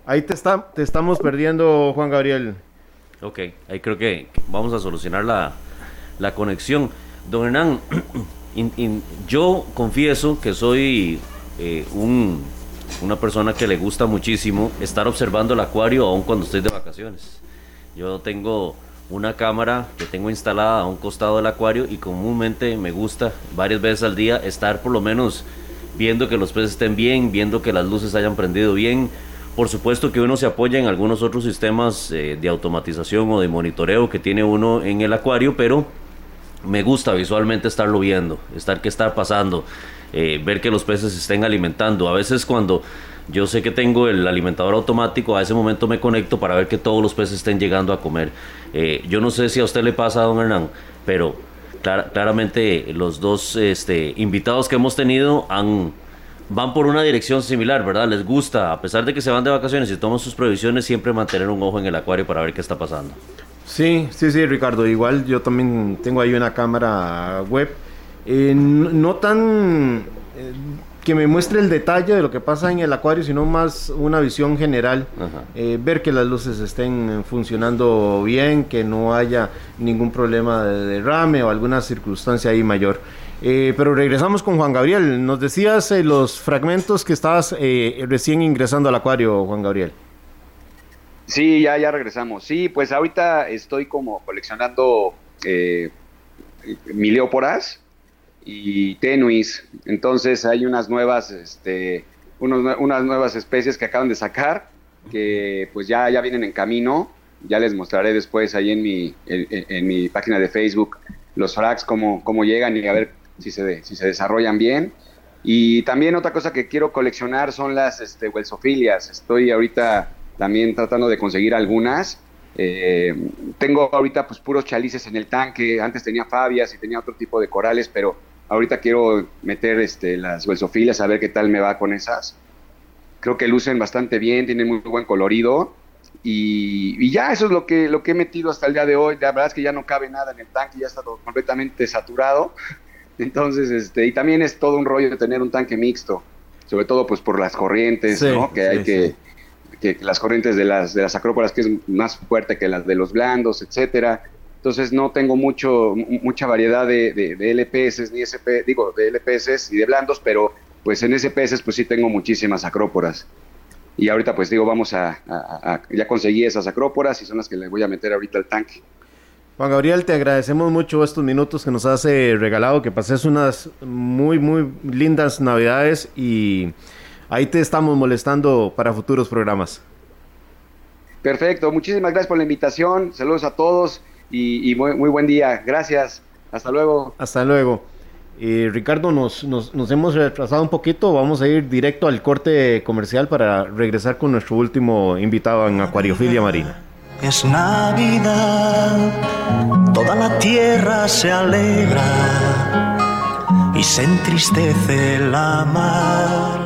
Ahí te, está, te estamos perdiendo, Juan Gabriel. Ok, ahí creo que vamos a solucionar la, la conexión. Don Hernán, [clears throat] yo confieso que soy eh, un, una persona que le gusta muchísimo estar observando el acuario aun cuando estoy de vacaciones. Yo tengo una cámara que tengo instalada a un costado del acuario y comúnmente me gusta varias veces al día estar por lo menos viendo que los peces estén bien, viendo que las luces hayan prendido bien. Por supuesto que uno se apoya en algunos otros sistemas eh, de automatización o de monitoreo que tiene uno en el acuario, pero me gusta visualmente estarlo viendo, estar qué está pasando, eh, ver que los peces se estén alimentando. A veces cuando yo sé que tengo el alimentador automático, a ese momento me conecto para ver que todos los peces estén llegando a comer. Eh, yo no sé si a usted le pasa, don Hernán, pero claramente los dos este, invitados que hemos tenido van por una dirección similar, ¿verdad? Les gusta, a pesar de que se van de vacaciones y toman sus previsiones, siempre mantener un ojo en el acuario para ver qué está pasando. Sí, sí, sí, Ricardo. Igual yo también tengo ahí una cámara web. Eh, no tan eh, que me muestre el detalle de lo que pasa en el acuario, sino más una visión general, eh, ver que las luces estén funcionando bien, que no haya ningún problema de derrame o alguna circunstancia ahí mayor. Eh, pero regresamos con Juan Gabriel. Nos decías eh, los fragmentos que estabas recién ingresando al acuario, Juan Gabriel. Sí, ya, ya regresamos. Sí, pues ahorita estoy como coleccionando mileóporas y tenuis. Entonces hay unas nuevas, este, unas nuevas especies que acaban de sacar, que pues ya, ya vienen en camino. Ya les mostraré después ahí en mi, en, mi página de Facebook los frags, cómo, cómo llegan y a ver si se, si se desarrollan bien. Y también otra cosa que quiero coleccionar son las este, huelsofilias. Estoy ahorita también tratando de conseguir algunas. Eh, tengo ahorita pues puros chalices en el tanque. Antes tenía fabias y tenía otro tipo de corales, pero Ahorita quiero meter este, las huesofilas a ver qué tal me va con esas. Creo que lucen bastante bien, tienen muy buen colorido. Y, ya eso es lo que, lo que he metido hasta el día de hoy. La verdad es que ya no cabe nada en el tanque, ya está todo completamente saturado. [laughs] Entonces, este, y también es todo un rollo de tener un tanque mixto, sobre todo pues por las corrientes, ¿no? Que hay que, que, las corrientes de las, de las acrópolas que es más fuerte que las de los blandos, etcétera entonces no tengo mucho, mucha variedad de, de, LPS, ni SP, digo, de LPS y de blandos, pero pues en SPS pues sí tengo muchísimas acróporas. Y ahorita pues digo, vamos a, ya conseguí esas acróporas y son las que le voy a meter ahorita al tanque. Juan Gabriel, te agradecemos mucho estos minutos que nos has eh, regalado, que pases unas muy, muy lindas navidades y ahí te estamos molestando para futuros programas. Perfecto, muchísimas gracias por la invitación, saludos a todos y, muy, buen día. Gracias. Hasta luego. Hasta luego. Eh, Ricardo, nos, nos, nos, hemos retrasado un poquito. Vamos a ir directo al corte comercial para regresar con nuestro último invitado en Acuariofilia Marina. Es Navidad, toda la tierra se alegra y se entristece la mar.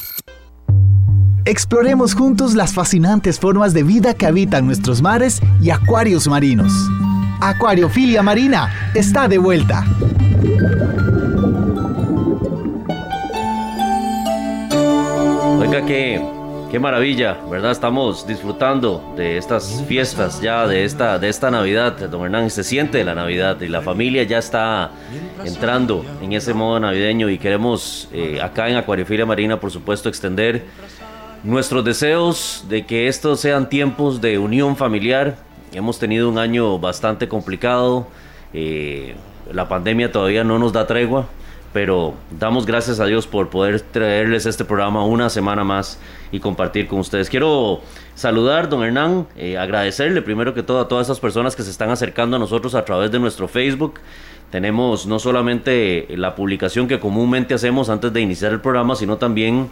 Exploremos juntos las fascinantes formas de vida que habitan nuestros mares y acuarios marinos. Acuariofilia Marina está de vuelta. Oiga, qué, qué maravilla, ¿verdad? Estamos disfrutando de estas fiestas ya, de esta, de esta Navidad. Don Hernán se siente la Navidad y la familia ya está entrando en ese modo navideño y queremos eh, acá en Acuariofilia Marina, por supuesto, extender nuestros deseos de que estos sean tiempos de unión familiar. Hemos tenido un año bastante complicado. Eh, la pandemia todavía no nos da tregua, pero damos gracias a Dios por poder traerles este programa una semana más y compartir con ustedes. Quiero saludar, don Hernán, eh, agradecerle primero que todo a todas esas personas que se están acercando a nosotros a través de nuestro Facebook. Tenemos no solamente la publicación que comúnmente hacemos antes de iniciar el programa, sino también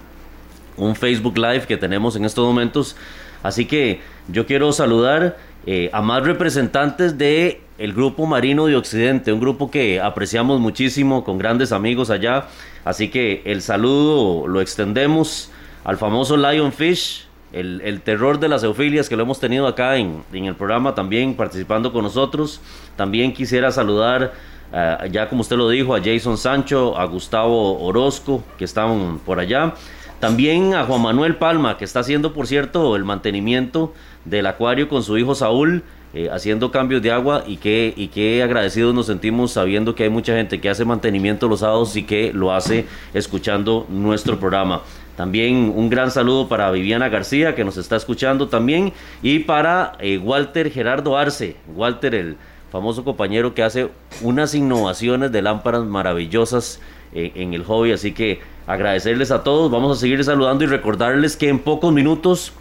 un Facebook Live que tenemos en estos momentos. Así que yo quiero saludar eh, a más representantes de el grupo Marino de Occidente, un grupo que apreciamos muchísimo, con grandes amigos allá. Así que el saludo lo extendemos al famoso Lionfish, el, el terror de las eufilias que lo hemos tenido acá en, en el programa también participando con nosotros. También quisiera saludar ah, ya como usted lo dijo, a Jason Sancho, a Gustavo Orozco, que estaban por allá. También a Juan Manuel Palma, que está haciendo, por cierto, el mantenimiento del acuario con su hijo Saúl, eh, haciendo cambios de agua y qué, y qué agradecidos nos sentimos sabiendo que hay mucha gente que hace mantenimiento los sábados y que lo hace escuchando nuestro programa. También un gran saludo para Viviana García, que nos está escuchando también, y para eh, Walter Gerardo Arce, Walter, el famoso compañero que hace unas innovaciones de lámparas maravillosas en el hobby. Así que agradecerles a todos, vamos a seguir saludando y recordarles que en pocos minutos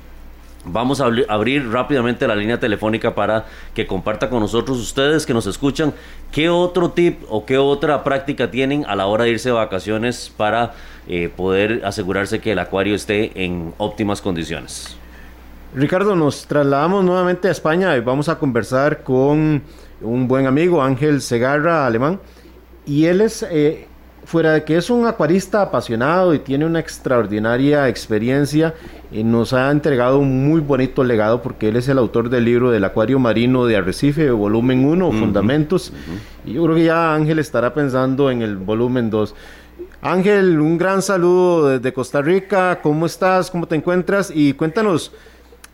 Vamos a abrir rápidamente la línea telefónica para que comparta con nosotros ustedes que nos escuchan qué otro tip o qué otra práctica tienen a la hora de irse de vacaciones para eh, poder asegurarse que el acuario esté en óptimas condiciones. Ricardo, nos trasladamos nuevamente a España y vamos a conversar con un buen amigo, Ángel Segarra, alemán, y él es eh, fuera de que es un acuarista apasionado y tiene una extraordinaria experiencia, y nos ha entregado un muy bonito legado porque él es el autor del libro del Acuario Marino de Arrecife, volumen 1, Fundamentos. Y yo creo que ya Ángel estará pensando en el volumen 2. Ángel, un gran saludo desde Costa Rica. ¿Cómo estás? ¿Cómo te encuentras? Y cuéntanos,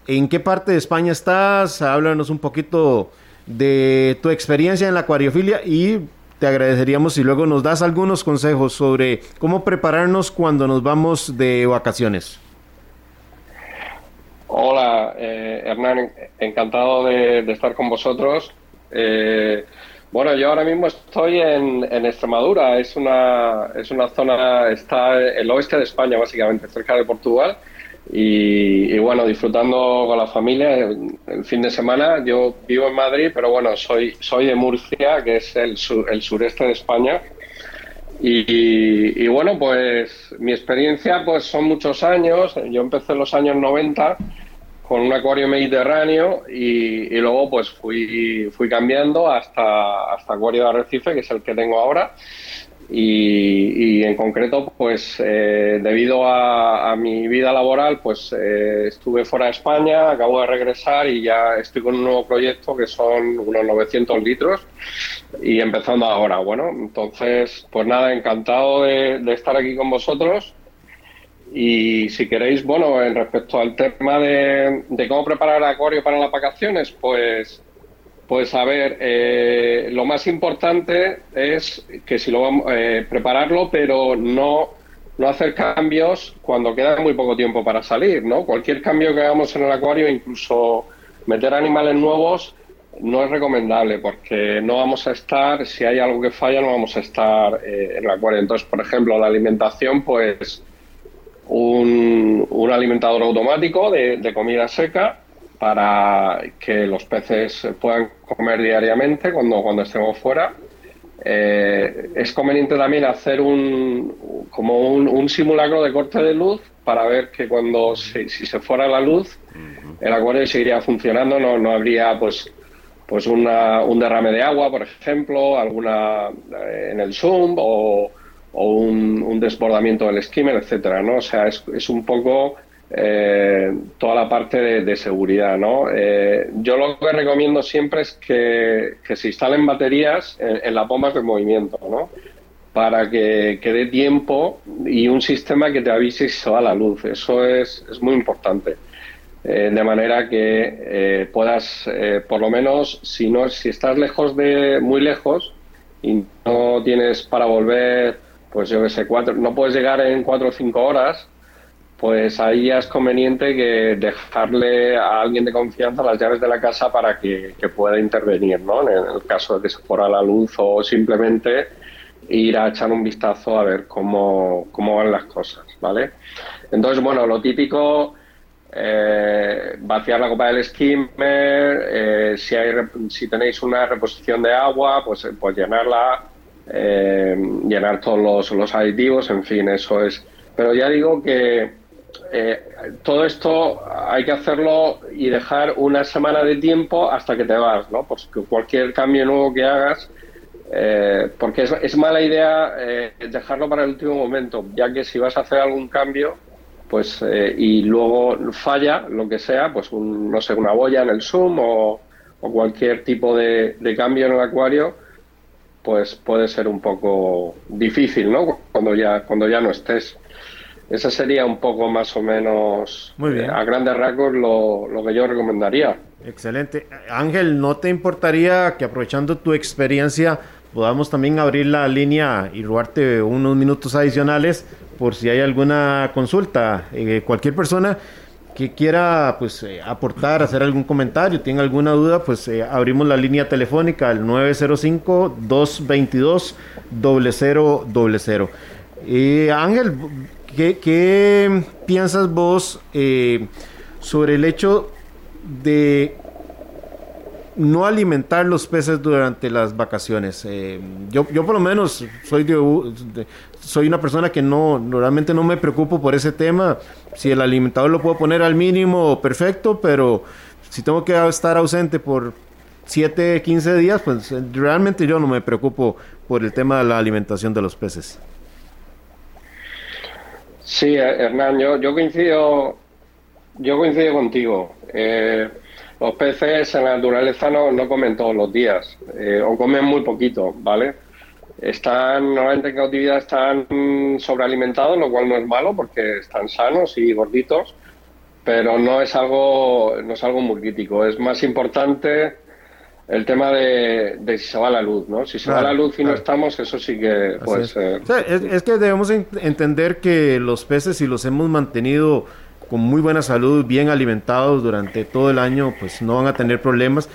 ¿en qué parte de España estás? Háblanos un poquito de tu experiencia en la acuariofilia y te agradeceríamos si luego nos das algunos consejos sobre cómo prepararnos cuando nos vamos de vacaciones. Hola, eh, Hernán, encantado de, estar con vosotros. Eh, bueno, yo ahora mismo estoy en, Extremadura, es una, es una zona, está el oeste de España básicamente, cerca de Portugal. Y, bueno, disfrutando con la familia el, fin de semana. Yo vivo en Madrid, pero bueno, soy, soy de Murcia, que es el, el sureste de España. Y, bueno, pues mi experiencia pues son muchos años. Yo empecé en los años 90 con un acuario mediterráneo y, y, luego pues fui, fui cambiando hasta, hasta acuario de arrecife, que es el que tengo ahora. Y, en concreto, pues eh, debido a, mi vida laboral, pues eh, estuve fuera de España, acabo de regresar y ya estoy con un nuevo proyecto que son unos 900 litros y empezando ahora. Bueno, entonces, pues nada, encantado de, estar aquí con vosotros. Y si queréis, bueno, en respecto al tema de, de cómo preparar acuario para las vacaciones, pues pues a ver, eh, lo más importante es que si lo vamos eh, prepararlo, pero no, no hacer cambios cuando queda muy poco tiempo para salir, ¿no? Cualquier cambio que hagamos en el acuario, incluso meter animales nuevos, no es recomendable porque no vamos a estar, si hay algo que falla, no vamos a estar eh, en el acuario. Entonces, por ejemplo, la alimentación, pues un, un alimentador automático de comida seca, para que los peces puedan comer diariamente cuando, cuando estemos fuera. Eh, es conveniente también hacer un, como un, simulacro de corte de luz para ver que cuando si, se fuera la luz el acuario seguiría funcionando, no, no habría pues pues una, un derrame de agua, por ejemplo, alguna eh, en el zoom o, o un, un, desbordamiento del skimmer, etcétera, ¿no? O sea, es, es un poco eh, toda la parte de, seguridad. ¿no? Eh, yo lo que recomiendo siempre es que, se instalen baterías en, las bombas de movimiento, ¿no? para que, dé tiempo y un sistema que te avise si se va la luz. Eso es, es muy importante. Eh, de manera que puedas, por lo menos, si no, si estás lejos de, muy lejos y no tienes para volver, pues yo que sé, cuatro, no puedes llegar en cuatro o cinco horas, pues ahí ya es conveniente que dejarle a alguien de confianza las llaves de la casa para que, pueda intervenir, ¿no? En el caso de que se fuera la luz o simplemente ir a echar un vistazo a ver cómo, van las cosas, ¿vale? Entonces, bueno, lo típico, eh, vaciar la copa del skimmer, eh, si, hay, si tenéis una reposición de agua, pues, pues llenarla, eh, llenar todos los, los aditivos, en fin, eso es. Pero ya digo que eh, todo esto hay que hacerlo y dejar una semana de tiempo hasta que te vas, ¿no? Porque cualquier cambio nuevo que hagas, eh, porque es, mala idea eh, dejarlo para el último momento, ya que si vas a hacer algún cambio, pues y luego falla, lo que sea, pues no sé, una boya en el zoom o, cualquier tipo de, cambio en el acuario, pues puede ser un poco difícil, ¿no? Cuando ya, cuando ya no estés. Ese sería un poco más o menos, Muy bien. eh, a grandes rasgos, lo, lo que yo recomendaría. Excelente. Ángel, ¿no te importaría que aprovechando tu experiencia podamos también abrir la línea y robarte unos minutos adicionales por si hay alguna consulta? Eh, cualquier persona que quiera pues eh, aportar, hacer algún comentario, tenga alguna duda, pues eh, abrimos la línea telefónica al 905-222-0000. Eh, Ángel, ¿qué, piensas vos eh, sobre el hecho de no alimentar los peces durante las vacaciones. Eh, yo, yo por lo menos soy de- soy una persona que no normalmente no me preocupo por ese tema. Si el alimentador lo puedo poner al mínimo, perfecto, pero si tengo que estar ausente por 7, 15 días, pues eh, realmente yo no me preocupo por el tema de la alimentación de los peces. Sí, Hernán, yo, yo coincido, yo coincido contigo. Eh, los peces en la naturaleza no, no comen todos los días, eh, o comen muy poquito, ¿vale? Están, normalmente en cautividad están sobrealimentados, lo cual no es malo porque están sanos y gorditos, pero no es algo, no es algo muy crítico. Es más importante el tema de, de si se va la luz, ¿no? Si se va Claro, la luz y no estamos, eso sí que, es. eh, O sea, es, es que debemos en- entender que los peces, si los hemos mantenido con muy buena salud, bien alimentados durante todo el año, pues no van a tener problemas.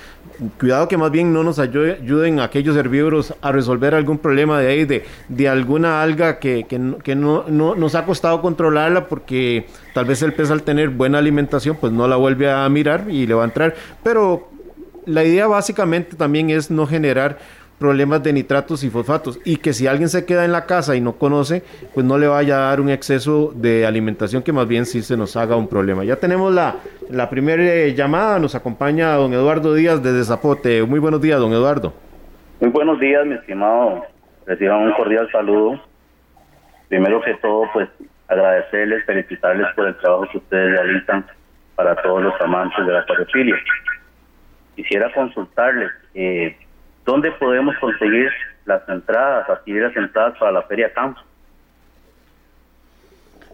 Cuidado que más bien no nos ayu- ayuden aquellos herbívoros a resolver algún problema de ahí, de, de alguna alga que, que no, que no- no- nos ha costado controlarla porque tal vez el pez al tener buena alimentación, pues no la vuelve a mirar y le va a entrar. Pero la idea básicamente también es no generar problemas de nitratos y fosfatos y que si alguien se queda en la casa y no conoce, pues no le vaya a dar un exceso de alimentación que más bien sí se nos haga un problema. Ya tenemos la, la primera eh, llamada, nos acompaña don Eduardo Díaz desde Zapote. Muy buenos días, don Eduardo. Muy buenos días, mi estimado. Reciban un cordial saludo. Primero que todo, pues agradecerles, felicitarles por el trabajo que ustedes realizan para todos los amantes de la acuariofilia. Quisiera consultarles, eh, ¿dónde podemos conseguir las entradas, adquirir las entradas para la Feria Campo?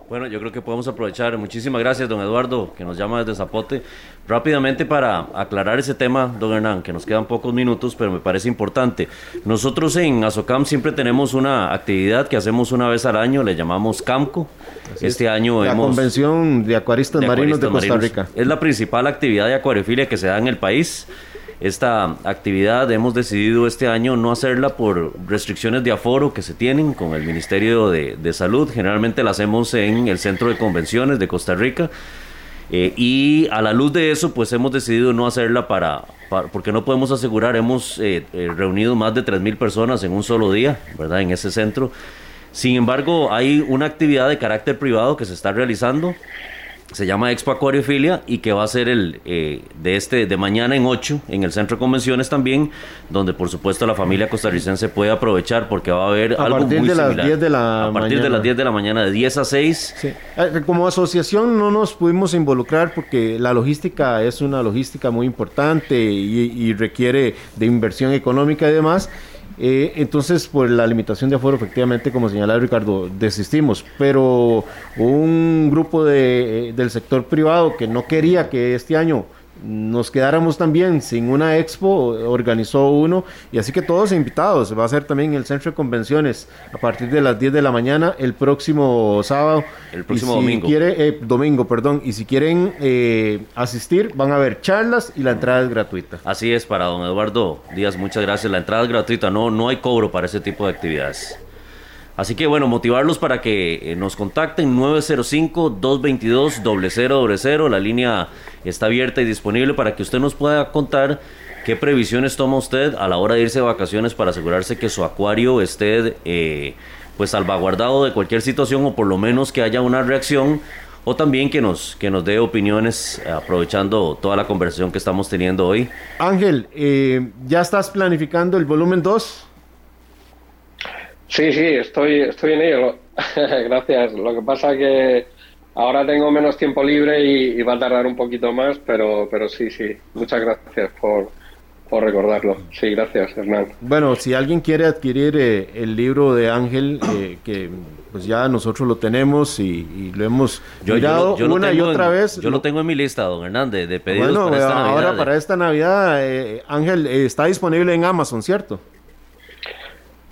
Bueno, yo creo que podemos aprovechar. Muchísimas gracias, don Eduardo, que nos llama desde Zapote. Rápidamente para aclarar ese tema, don Hernán, que nos quedan pocos minutos, pero me parece importante. Nosotros en Azocam siempre tenemos una actividad que hacemos una vez al año, le llamamos CAMCO. Así este es. año la hemos... Convención de Acuaristas de Marinos de acuaristas Costa marinos. Rica. Es la principal actividad de acuariofilia que se da en el país. Esta actividad hemos decidido este año no hacerla por restricciones de aforo que se tienen con el Ministerio de, de Salud. Generalmente la hacemos en el Centro de Convenciones de Costa Rica. Eh, y a la luz de eso, pues hemos decidido no hacerla para, porque no podemos asegurar, hemos eh, eh, reunido más de 3.000 personas en un solo día, ¿verdad? En ese centro. Sin embargo, hay una actividad de carácter privado que se está realizando, se llama Expo Acuariofilia y que va a ser el eh, de este de mañana en 8 en el Centro de Convenciones también, donde por supuesto la familia costarricense puede aprovechar porque va a haber A algo partir muy de las similar. 10 de la a partir de las 10 de la mañana de 10 a 6 Sí. Eh, Como asociación no nos pudimos involucrar porque la logística es una logística muy importante y, y requiere de inversión económica y demás. Eh, entonces, por la limitación de aforo, efectivamente, como señalaba Ricardo, desistimos. Pero un grupo de, eh, del sector privado que no quería que este año nos quedáramos también sin una expo, organizó uno, y así que todos invitados, va a ser también en el centro de convenciones a partir de las 10 de la mañana el próximo sábado. El próximo si domingo. Quiere, eh, domingo, perdón, y si quieren eh, asistir, van a haber charlas y la entrada es gratuita. Así es, para don Eduardo Díaz, muchas gracias. La entrada es gratuita, no, no hay cobro para ese tipo de actividades. Así que bueno, motivarlos para que eh, nos contacten 905-222-0000. La línea está abierta y disponible para que usted nos pueda contar qué previsiones toma usted a la hora de irse de vacaciones para asegurarse que su acuario esté eh, pues salvaguardado de cualquier situación o por lo menos que haya una reacción o también que nos, que nos dé opiniones aprovechando toda la conversación que estamos teniendo hoy. Ángel, eh, ¿ya estás planificando el volumen 2? Sí, sí, estoy, estoy en ello. [laughs] Gracias. Lo que pasa que ahora tengo menos tiempo libre y, y va a tardar un poquito más, pero, pero sí, sí. Muchas gracias por, por recordarlo. Sí, gracias, Hernán. Bueno, si alguien quiere adquirir eh, el libro de Ángel, eh, que pues ya nosotros lo tenemos y, y lo hemos Yo, yo mirado lo- yo una y tengo otra en- vez. Yo lo tengo en mi lista, don Hernández, de pedidos bueno, para esta ahora Navidad. para esta Navidad, eh, Ángel, eh, está disponible en Amazon, ¿cierto?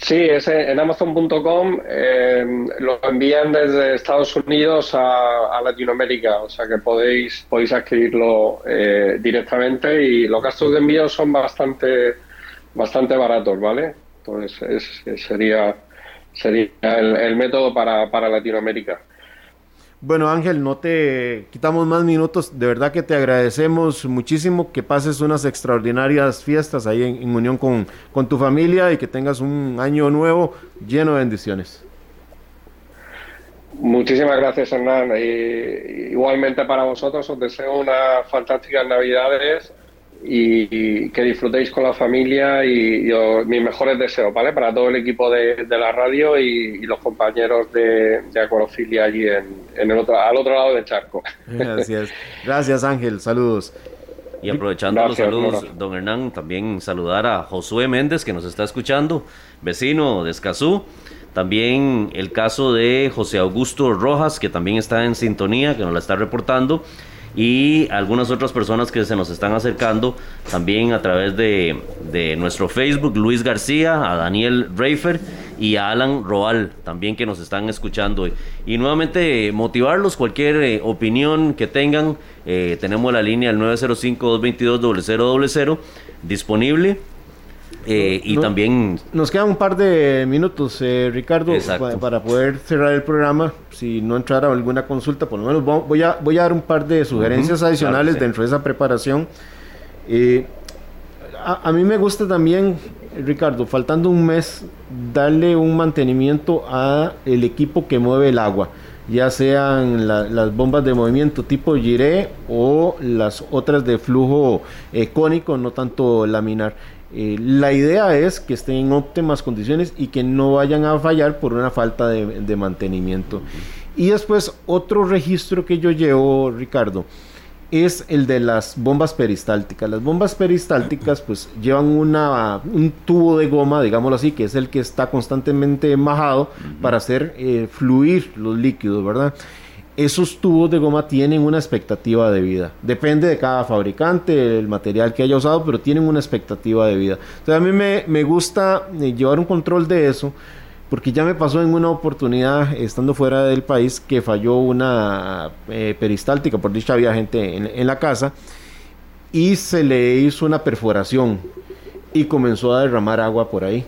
Sí, es en Amazon.com. eh, lo envían desde Estados Unidos a, Latinoamérica, o sea que podéis podéis adquirirlo eh, directamente y los gastos de envío son bastante bastante baratos, ¿vale? Entonces es- es- sería sería el, el método para, para Latinoamérica. Bueno, Ángel, no te quitamos más minutos. De verdad que te agradecemos muchísimo que pases unas extraordinarias fiestas ahí en, unión con, con tu familia y que tengas un año nuevo lleno de bendiciones. Muchísimas gracias, Hernán. Y, igualmente para vosotros os deseo unas fantásticas Navidades y, y que disfrutéis con la familia y, y os- mis mejores deseos, ¿vale? Para todo el equipo de, de la radio y, y los compañeros de, de Acuarofilia allí en, en el otro, al otro lado del charco. [laughs] Gracias. Gracias, Ángel. Saludos. Y aprovechando Gracias, los saludos, don Hernán, también saludar a Josué Méndez, que nos está escuchando, vecino de Escazú. También el caso de José Augusto Rojas, que también está en sintonía, que nos la está reportando. Y algunas otras personas que se nos están acercando también a través de, de nuestro Facebook, Luis García, a Daniel Reifer y a Alan Roal, también que nos están escuchando. Y nuevamente motivarlos, cualquier eh, opinión que tengan, eh, tenemos la línea el 905-222-0000 disponible. Eh, y No- también Nos quedan un par de minutos, eh, Ricardo, para poder cerrar el programa. Si no entrara alguna consulta, por lo menos vo- voy a, voy a dar un par de sugerencias adicionales claro que sí. dentro de esa preparación. Eh, a, a mí me gusta también, Ricardo, faltando un mes, darle un mantenimiento a el equipo que mueve el agua, ya sean la- las bombas de movimiento tipo giré o las otras de flujo eh, cónico, no tanto laminar. Eh, la idea es que estén en óptimas condiciones y que no vayan a fallar por una falta de, de mantenimiento. Y después otro registro que yo llevo, Ricardo, es el de las bombas peristálticas. Las bombas peristálticas pues llevan una, un tubo de goma, digámoslo así, que es el que está constantemente majado para hacer eh, fluir los líquidos, ¿verdad? Esos tubos de goma tienen una expectativa de vida. Depende de cada fabricante, el material que haya usado, pero tienen una expectativa de vida. Entonces a mí me, me gusta eh, llevar un control de eso porque ya me pasó en una oportunidad estando fuera del país que falló una eh, peristáltica, por dicha había gente en, en la casa y se le hizo una perforación y comenzó a derramar agua por ahí.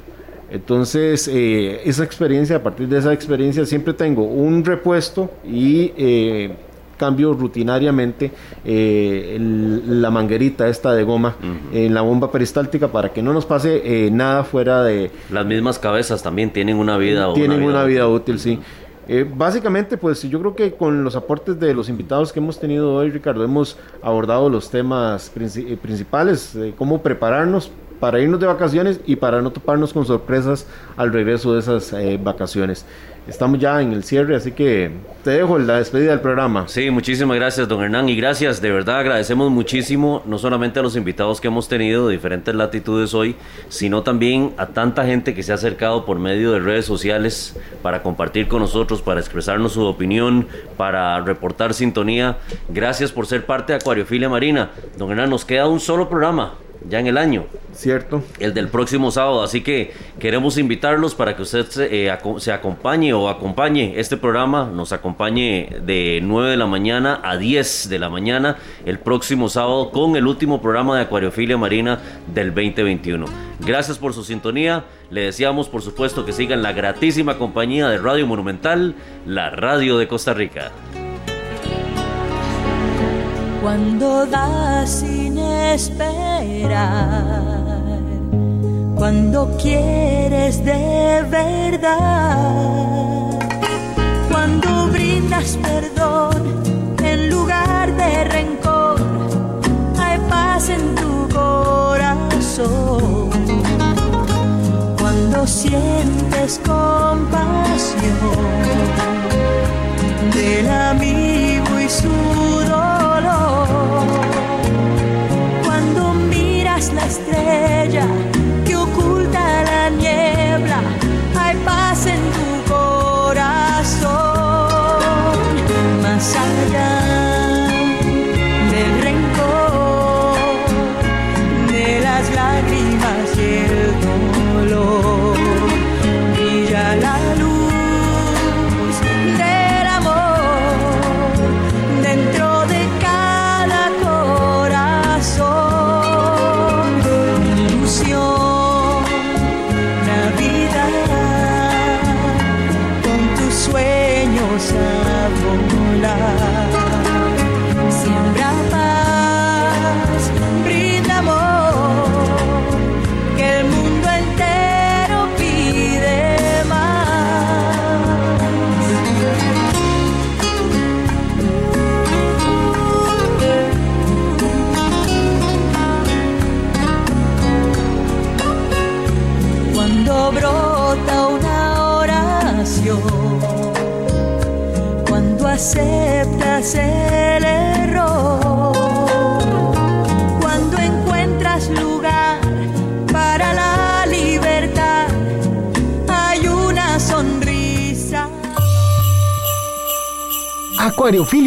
Entonces, eh, esa experiencia, a partir de esa experiencia, siempre tengo un repuesto y eh, cambio rutinariamente eh, el- la manguerita esta de goma en la bomba peristáltica para que no nos pase eh, nada fuera de, las mismas cabezas también tienen una vida. tienen una vida útil, sí. Eh, básicamente, pues yo creo que con los aportes de los invitados que hemos tenido hoy, Ricardo, hemos abordado los temas princi- eh, principales, cómo prepararnos para irnos de vacaciones y para no toparnos con sorpresas al regreso de esas eh, vacaciones. Estamos ya en el cierre, así que te dejo la despedida del programa. Sí, muchísimas gracias, don Hernán. Y gracias, de verdad agradecemos muchísimo, no solamente a los invitados que hemos tenido de diferentes latitudes hoy, sino también a tanta gente que se ha acercado por medio de redes sociales para compartir con nosotros, para expresarnos su opinión, para reportar sintonía. Gracias por ser parte de Acuariofilia Marina. Don Hernán, nos queda un solo programa ya en el año. Cierto. El del próximo sábado. Así que queremos invitarlos para que usted se, eh, aco- se acompañe o acompañe este programa. Nos acompañe de 9 de la mañana a 10 de la mañana el próximo sábado con el último programa de Acuariofilia Marina del 2021. Gracias por su sintonía. Le deseamos, por supuesto, que sigan la gratísima compañía de Radio Monumental, la radio de Costa Rica. Cuando das sin esperar, cuando quieres de verdad, cuando brindas perdón en lugar de rencor, hay paz en tu corazón. Cuando sientes compasión